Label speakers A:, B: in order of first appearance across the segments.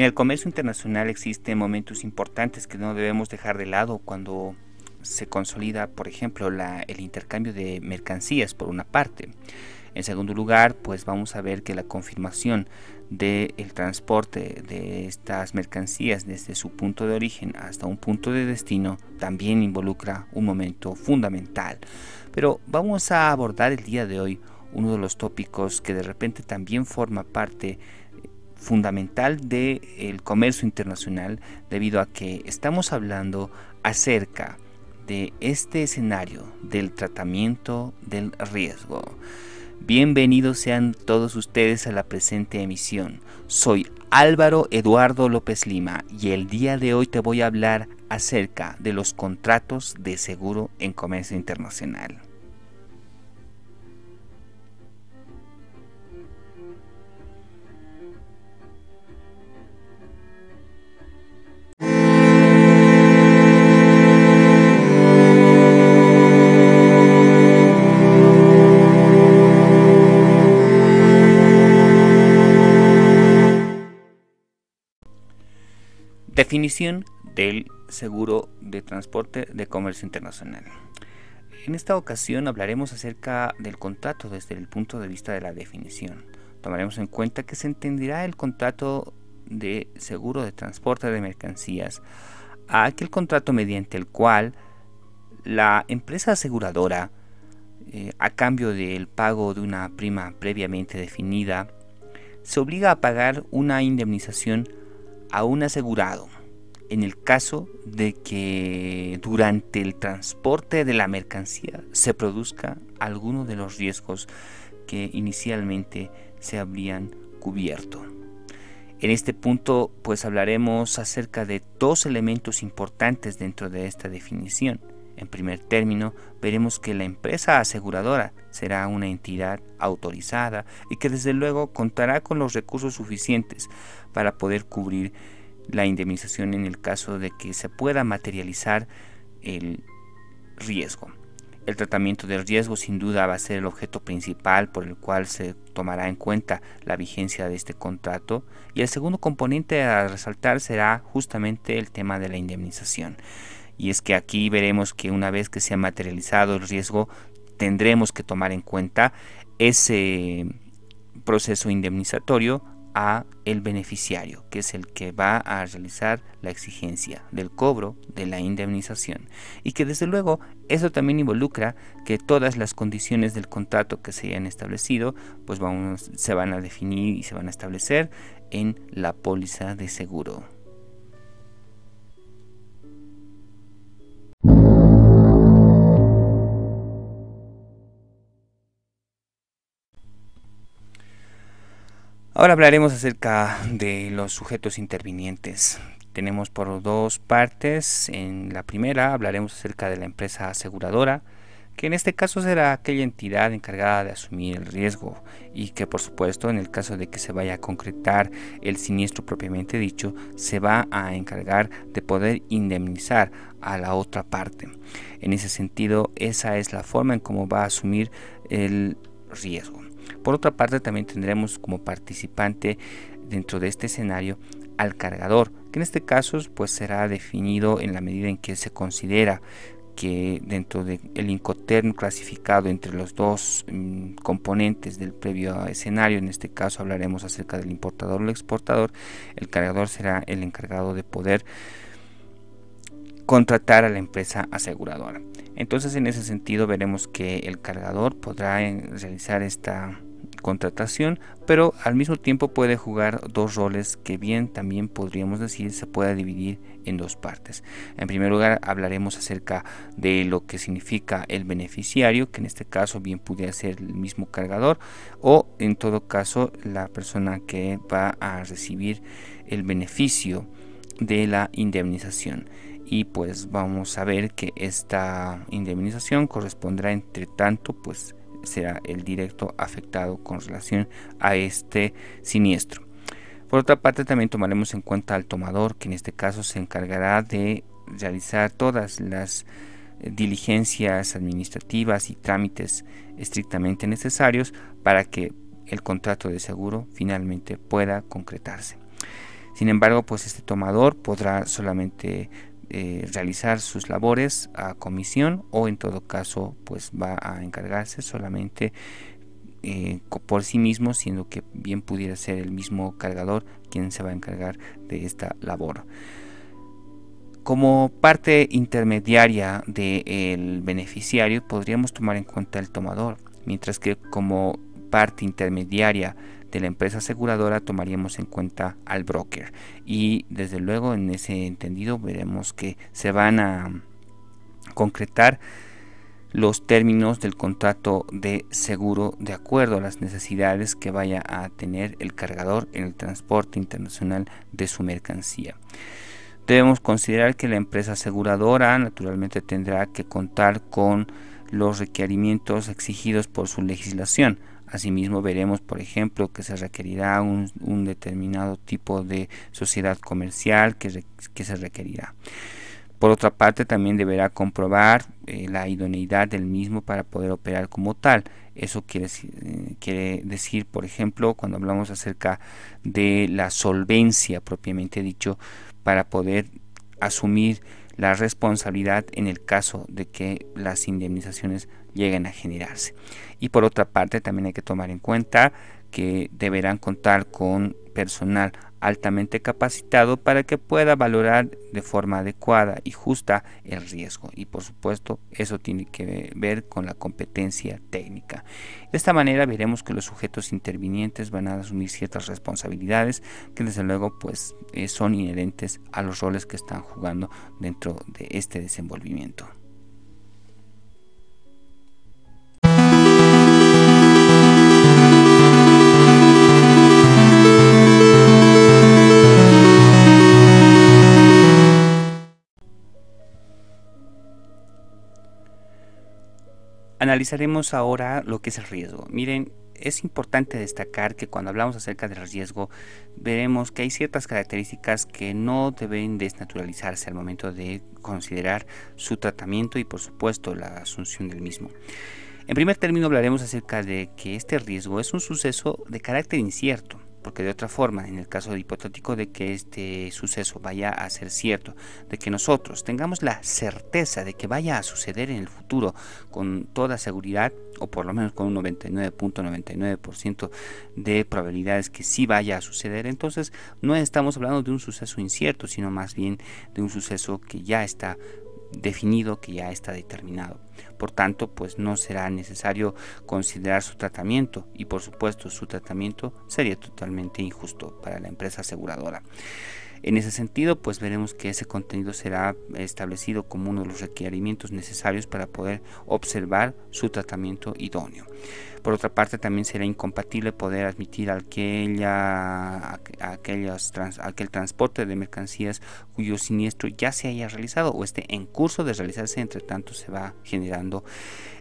A: En el comercio internacional existen momentos importantes que no debemos dejar de lado cuando se consolida, por ejemplo, el intercambio de mercancías por una parte. En segundo lugar, pues vamos a ver que la confirmación del transporte de estas mercancías desde su punto de origen hasta un punto de destino también involucra un momento fundamental. Pero vamos a abordar el día de hoy uno de los tópicos que de repente también forma parte fundamental del comercio internacional debido a que estamos hablando acerca de este escenario del tratamiento del riesgo. Bienvenidos sean todos ustedes a la presente emisión. Soy Álvaro Eduardo López Lima y el día de hoy te voy a hablar acerca de los contratos de seguro en comercio internacional. Definición del seguro de transporte de comercio internacional. En esta ocasión hablaremos acerca del contrato desde el punto de vista de la definición. Tomaremos en cuenta que se entenderá el contrato de seguro de transporte de mercancías a aquel contrato mediante el cual la empresa aseguradora, eh, a cambio del pago de una prima previamente definida, se obliga a pagar una indemnización a un asegurado en el caso de que durante el transporte de la mercancía se produzca alguno de los riesgos que inicialmente se habrían cubierto. En este punto pues hablaremos acerca de dos elementos importantes dentro de esta definición. En primer término, veremos que la empresa aseguradora será una entidad autorizada y que desde luego contará con los recursos suficientes para poder cubrir la indemnización en el caso de que se pueda materializar el riesgo. El tratamiento del riesgo sin duda va a ser el objeto principal por el cual se tomará en cuenta la vigencia de este contrato y el segundo componente a resaltar será justamente el tema de la indemnización. Y es que aquí veremos que una vez que se ha materializado el riesgo tendremos que tomar en cuenta ese proceso indemnizatorio a el beneficiario, que es el que va a realizar la exigencia del cobro de la indemnización. Y que desde luego eso también involucra que todas las condiciones del contrato que se hayan establecido, pues se van a definir y se van a establecer en la póliza de seguro. Ahora hablaremos acerca de los sujetos intervinientes. Tenemos por dos partes. En la primera hablaremos acerca de la empresa aseguradora, que en este caso será aquella entidad encargada de asumir el riesgo y que por supuesto en el caso de que se vaya a concretar el siniestro propiamente dicho, se va a encargar de poder indemnizar a la otra parte. En ese sentido, esa es la forma en cómo va a asumir el riesgo. Por otra parte, también tendremos como participante dentro de este escenario al cargador, que en este caso pues será definido en la medida en que se considera que dentro del incoterm clasificado entre los dos mm, componentes del previo escenario, en este caso hablaremos acerca del importador o el exportador, el cargador será el encargado de poder contratar a la empresa aseguradora. Entonces en ese sentido veremos que el cargador podrá eh, realizar esta contratación, pero al mismo tiempo puede jugar dos roles que bien también podríamos decir se pueda dividir en dos partes. En primer lugar hablaremos acerca de lo que significa el beneficiario, que en este caso bien pudiera ser el mismo cargador o en todo caso la persona que va a recibir el beneficio de la indemnización y pues vamos a ver que esta indemnización corresponderá entre tanto pues será el directo afectado con relación a este siniestro. Por otra parte, también tomaremos en cuenta al tomador, que en este caso se encargará de realizar todas las eh, diligencias administrativas y trámites estrictamente necesarios para que el contrato de seguro finalmente pueda concretarse. Sin embargo, pues este tomador podrá solamente eh, realizar sus labores a comisión o en todo caso pues va a encargarse solamente eh, por sí mismo, siendo que bien pudiera ser el mismo cargador quien se va a encargar de esta labor. Como parte intermediaria del beneficiario podríamos tomar en cuenta el tomador, mientras que como parte intermediaria de la empresa aseguradora tomaríamos en cuenta al broker y desde luego en ese entendido veremos que se van a concretar los términos del contrato de seguro de acuerdo a las necesidades que vaya a tener el cargador en el transporte internacional de su mercancía. Debemos considerar que la empresa aseguradora naturalmente tendrá que contar con los requerimientos exigidos por su legislación. Asimismo veremos, por ejemplo, que se requerirá un, determinado tipo de sociedad comercial que, que se requerirá. Por otra parte, también deberá comprobar eh, la idoneidad del mismo para poder operar como tal. Eso quiere, eh, quiere, decir, por ejemplo, cuando hablamos acerca de la solvencia propiamente dicho, para poder asumir la responsabilidad en el caso de que las indemnizaciones lleguen a generarse. Y por otra parte, también hay que tomar en cuenta que deberán contar con personal altamente capacitado para que pueda valorar de forma adecuada y justa el riesgo y por supuesto eso tiene que ver con la competencia técnica. De esta manera veremos que los sujetos intervinientes van a asumir ciertas responsabilidades que desde luego pues eh, son inherentes a los roles que están jugando dentro de este desenvolvimiento. Analizaremos ahora lo que es el riesgo. Miren, es importante destacar que cuando hablamos acerca del riesgo, veremos que hay ciertas características que no deben desnaturalizarse al momento de considerar su tratamiento y por supuesto la asunción del mismo. En primer término hablaremos acerca de que este riesgo es un suceso de carácter incierto porque de otra forma, en el caso hipotético de que este suceso vaya a ser cierto, de que nosotros tengamos la certeza de que vaya a suceder en el futuro con toda seguridad, o por lo menos con un 99.99% de probabilidades que sí vaya a suceder, entonces no estamos hablando de un suceso incierto, sino más bien de un suceso que ya está definido, que ya está determinado. Por tanto, pues no será necesario considerar su tratamiento y por supuesto su tratamiento sería totalmente injusto para la empresa aseguradora. En ese sentido, pues veremos que ese contenido será establecido como uno de los requerimientos necesarios para poder observar su tratamiento idóneo. Por otra parte, también será incompatible poder admitir aquella, aquellos aquel transporte de mercancías cuyo siniestro ya se haya realizado o esté en curso de realizarse, entre tanto se va generando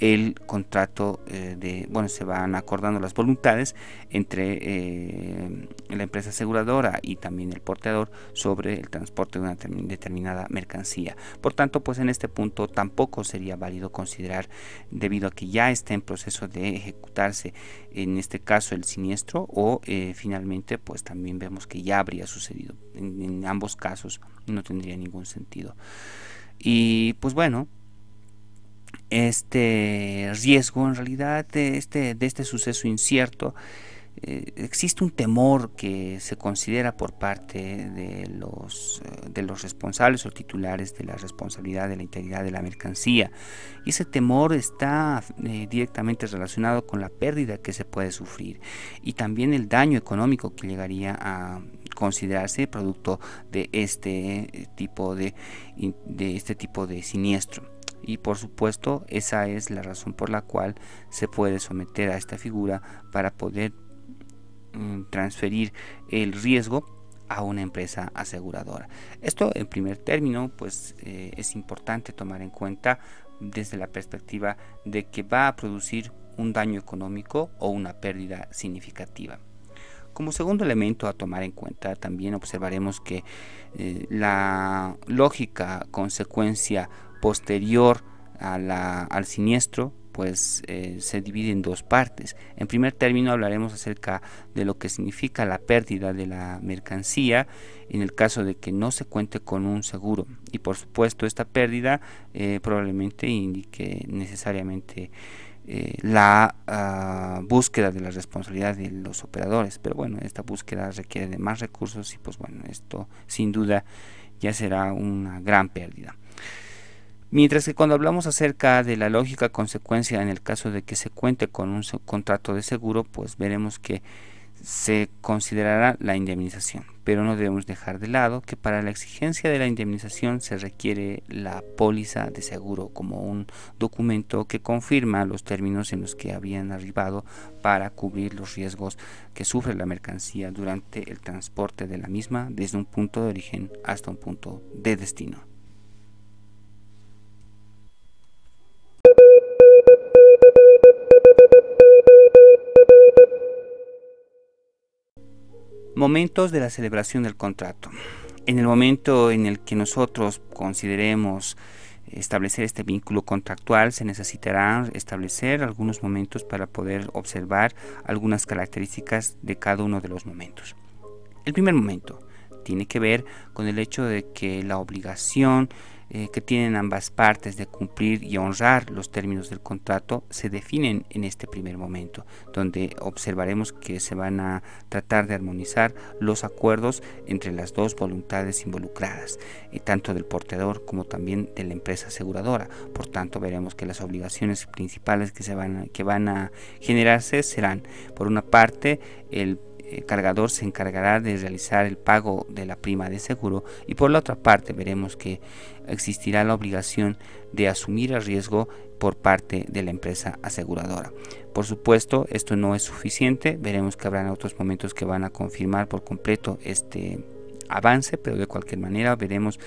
A: el contrato eh, de, bueno, se van acordando las voluntades entre eh, la empresa aseguradora y también el porteador sobre el transporte de una determinada mercancía. Por tanto, pues en este punto tampoco sería válido considerar, debido a que ya está en proceso de ejecutarse, en este caso el siniestro, o eh, finalmente, pues también vemos que ya habría sucedido. en ambos casos no tendría ningún sentido. Y pues bueno, este riesgo en realidad de este, de este suceso incierto eh, existe un temor que se considera por parte de los, eh, de los responsables o titulares de la responsabilidad de la integridad de la mercancía. Y ese temor está eh, directamente relacionado con la pérdida que se puede sufrir y también el daño económico que llegaría a considerarse producto de este tipo de, de este tipo de siniestro y por supuesto esa es la razón por la cual se puede someter a esta figura para poder mm, transferir el riesgo a una empresa aseguradora. Esto en primer término pues eh, es importante tomar en cuenta desde la perspectiva de que va a producir un daño económico o una pérdida significativa. Como segundo elemento a tomar en cuenta, también observaremos que eh, la lógica consecuencia posterior al siniestro pues eh, se divide en dos partes. En primer término hablaremos acerca de lo que significa la pérdida de la mercancía en el caso de que no se cuente con un seguro. Y por supuesto esta pérdida eh, probablemente indique necesariamente eh, la ah, búsqueda de la responsabilidad de los operadores. Pero bueno esta búsqueda requiere de más recursos y pues bueno esto sin duda ya será una gran pérdida Mientras que cuando hablamos acerca de la lógica consecuencia en el caso de que se cuente con un contrato de seguro, pues veremos que se considerará la indemnización, pero no debemos dejar de lado que para la exigencia de la indemnización se requiere la póliza de seguro como un documento que confirma los términos en los que habían arribado para cubrir los riesgos que sufre la mercancía durante el transporte de la misma desde un punto de origen hasta un punto de destino. Momentos de la celebración del contrato. En el momento en el que nosotros consideremos establecer este vínculo contractual, se necesitará establecer algunos momentos para poder observar algunas características de cada uno de los momentos. El primer momento tiene que ver con el hecho de que la obligación eh, que tienen ambas partes de cumplir y honrar los términos del contrato se definen en este primer momento, donde observaremos que se van a tratar de armonizar los acuerdos entre las dos voluntades involucradas, eh, tanto del portador como también de la empresa aseguradora. Por tanto, veremos que las obligaciones principales que, se van que van a generarse serán, por una parte, el cargador se encargará de realizar el pago de la prima de seguro y por la otra parte veremos que existirá la obligación de asumir el riesgo por parte de la empresa aseguradora. Por supuesto, esto no es suficiente, veremos que habrán otros momentos que van a confirmar por completo este avance, pero de cualquier manera veremos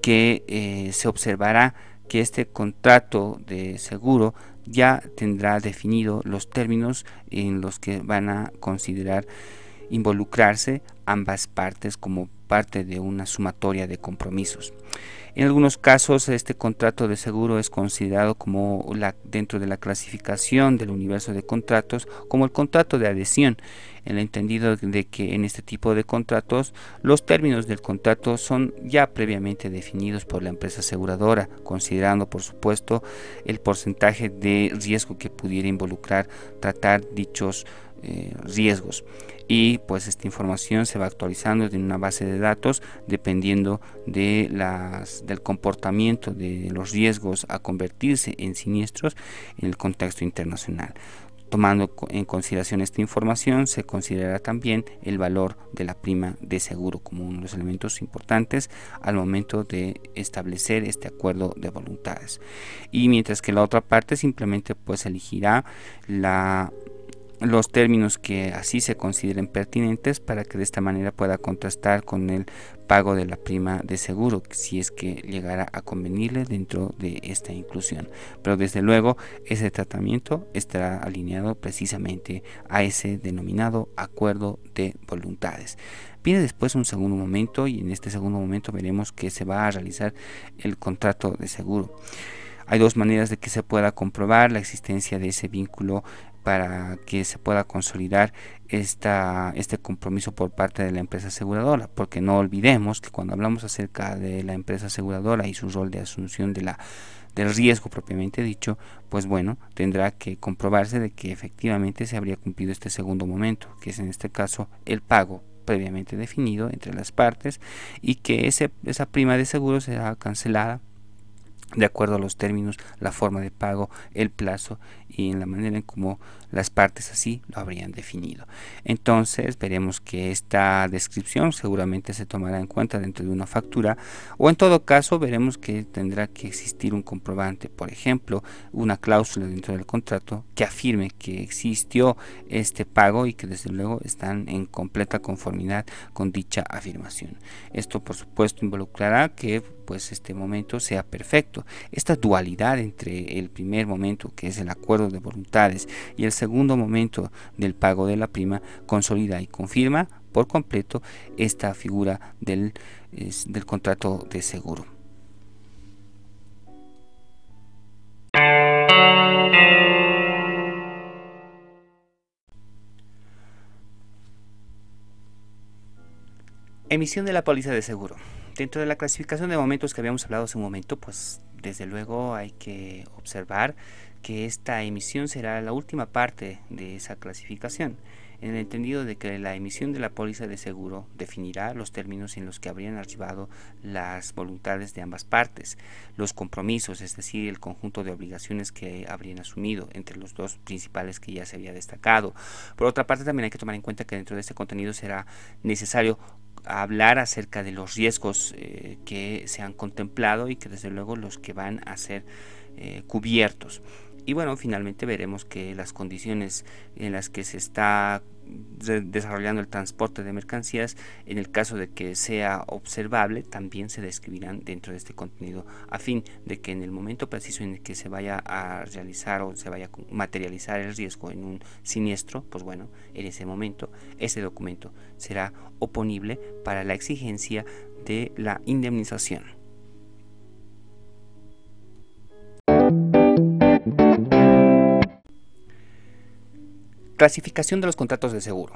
A: que eh, se observará que este contrato de seguro ya tendrá definido los términos en los que van a considerar involucrarse ambas partes como parte de una sumatoria de compromisos. En algunos casos este contrato de seguro es considerado como dentro de la clasificación del universo de contratos como el contrato de adhesión, en el entendido de que en este tipo de contratos los términos del contrato son ya previamente definidos por la empresa aseguradora, considerando por supuesto el porcentaje de riesgo que pudiera involucrar tratar dichos eh, riesgos y pues esta información se va actualizando en una base de datos dependiendo de las, del comportamiento de los riesgos a convertirse en siniestros en el contexto internacional. Tomando en consideración esta información, se considerará también el valor de la prima de seguro como uno de los elementos importantes al momento de establecer este acuerdo de voluntades. Y mientras que la otra parte simplemente pues elegirá la los términos que así se consideren pertinentes para que de esta manera pueda contrastar con el pago de la prima de seguro si es que llegara a convenirle dentro de esta inclusión. Pero desde luego ese tratamiento estará alineado precisamente a ese denominado acuerdo de voluntades. Viene después un segundo momento y en este segundo momento veremos que se va a realizar el contrato de seguro. Hay dos maneras de que se pueda comprobar la existencia de ese vínculo para que se pueda consolidar esta, este compromiso por parte de la empresa aseguradora, porque no olvidemos que cuando hablamos acerca de la empresa aseguradora y su rol de asunción de la, del riesgo propiamente dicho, pues bueno, tendrá que comprobarse de que efectivamente se habría cumplido este segundo momento, que es en este caso el pago previamente definido entre las partes y que ese, esa prima de seguro será cancelada de acuerdo a los términos, la forma de pago, el plazo y en la manera en cómo las partes así lo habrían definido. Entonces veremos que esta descripción seguramente se tomará en cuenta dentro de una factura o en todo caso veremos que tendrá que existir un comprobante, por ejemplo, una cláusula dentro del contrato que afirme que existió este pago y que desde luego están en completa conformidad con dicha afirmación. Esto por supuesto involucrará que pues este momento sea perfecto. Esta dualidad entre el primer momento, que es el acuerdo de voluntades, y el segundo momento del pago de la prima, consolida y confirma por completo esta figura del, del contrato de seguro. Emisión de la póliza de seguro. Dentro de la clasificación de momentos que habíamos hablado hace un momento, pues desde luego hay que observar que esta emisión será la última parte de esa clasificación, en el entendido de que la emisión de la póliza de seguro definirá los términos en los que habrían archivado las voluntades de ambas partes, los compromisos, es decir, el conjunto de obligaciones que habrían asumido entre los dos principales que ya se había destacado. Por otra parte, también hay que tomar en cuenta que dentro de este contenido será necesario hablar acerca de los riesgos eh, que se han contemplado y que desde luego los que van a ser eh, cubiertos. Y bueno, finalmente veremos que las condiciones en las que se está desarrollando el transporte de mercancías, en el caso de que sea observable, también se describirán dentro de este contenido, a fin de que en el momento preciso en el que se vaya a realizar o se vaya a materializar el riesgo en un siniestro, pues bueno, en ese momento ese documento será oponible para la exigencia de la indemnización. Clasificación de los contratos de seguro.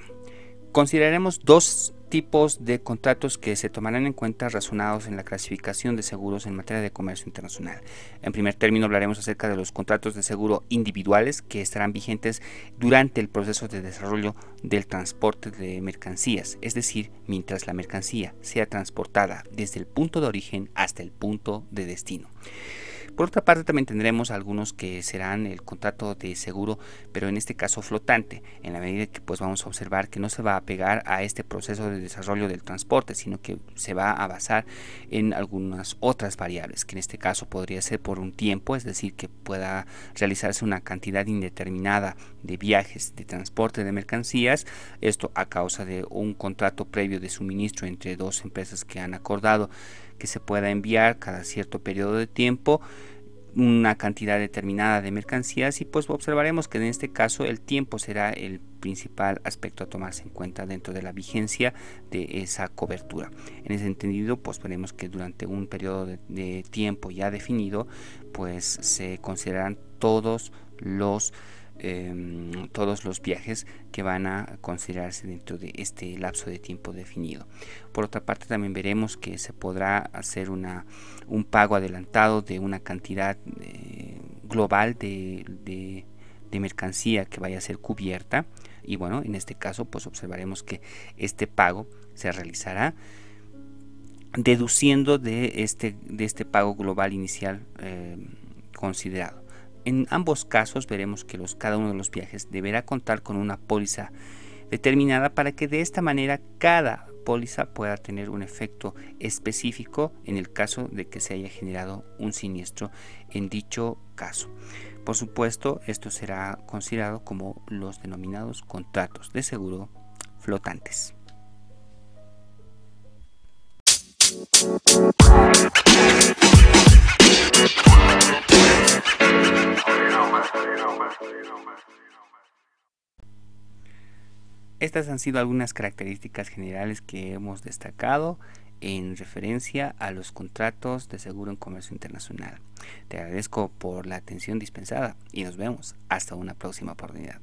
A: Consideraremos dos tipos de contratos que se tomarán en cuenta razonados en la clasificación de seguros en materia de comercio internacional. En primer término hablaremos acerca de los contratos de seguro individuales que estarán vigentes durante el proceso de desarrollo del transporte de mercancías, es decir, mientras la mercancía sea transportada desde el punto de origen hasta el punto de destino. Por otra parte, también tendremos algunos que serán el contrato de seguro, pero en este caso flotante, en la medida que pues vamos a observar que no se va a pegar a este proceso de desarrollo del transporte, sino que se va a basar en algunas otras variables, que en este caso podría ser por un tiempo, es decir, que pueda realizarse una cantidad indeterminada de viajes de transporte de mercancías, esto a causa de un contrato previo de suministro entre dos empresas que han acordado que se pueda enviar cada cierto periodo de tiempo una cantidad determinada de mercancías y pues observaremos que en este caso el tiempo será el principal aspecto a tomarse en cuenta dentro de la vigencia de esa cobertura. En ese entendido pues veremos que durante un periodo de, de tiempo ya definido pues se considerarán todos los Em, todos los viajes que van a considerarse dentro de este lapso de tiempo definido. Por otra parte, también veremos que se podrá hacer una, un pago adelantado de una cantidad eh, global de, mercancía que vaya a ser cubierta. Y bueno, en este caso, pues observaremos que este pago se realizará deduciendo de este, de este pago global inicial eh, considerado. En ambos casos veremos que los, cada uno de los viajes deberá contar con una póliza determinada para que de esta manera cada póliza pueda tener un efecto específico en el caso de que se haya generado un siniestro en dicho caso. Por supuesto, esto será considerado como los denominados contratos de seguro flotantes. Estas han sido algunas características generales que hemos destacado en referencia a los contratos de seguro en comercio internacional. Te agradezco por la atención dispensada y nos vemos hasta una próxima oportunidad.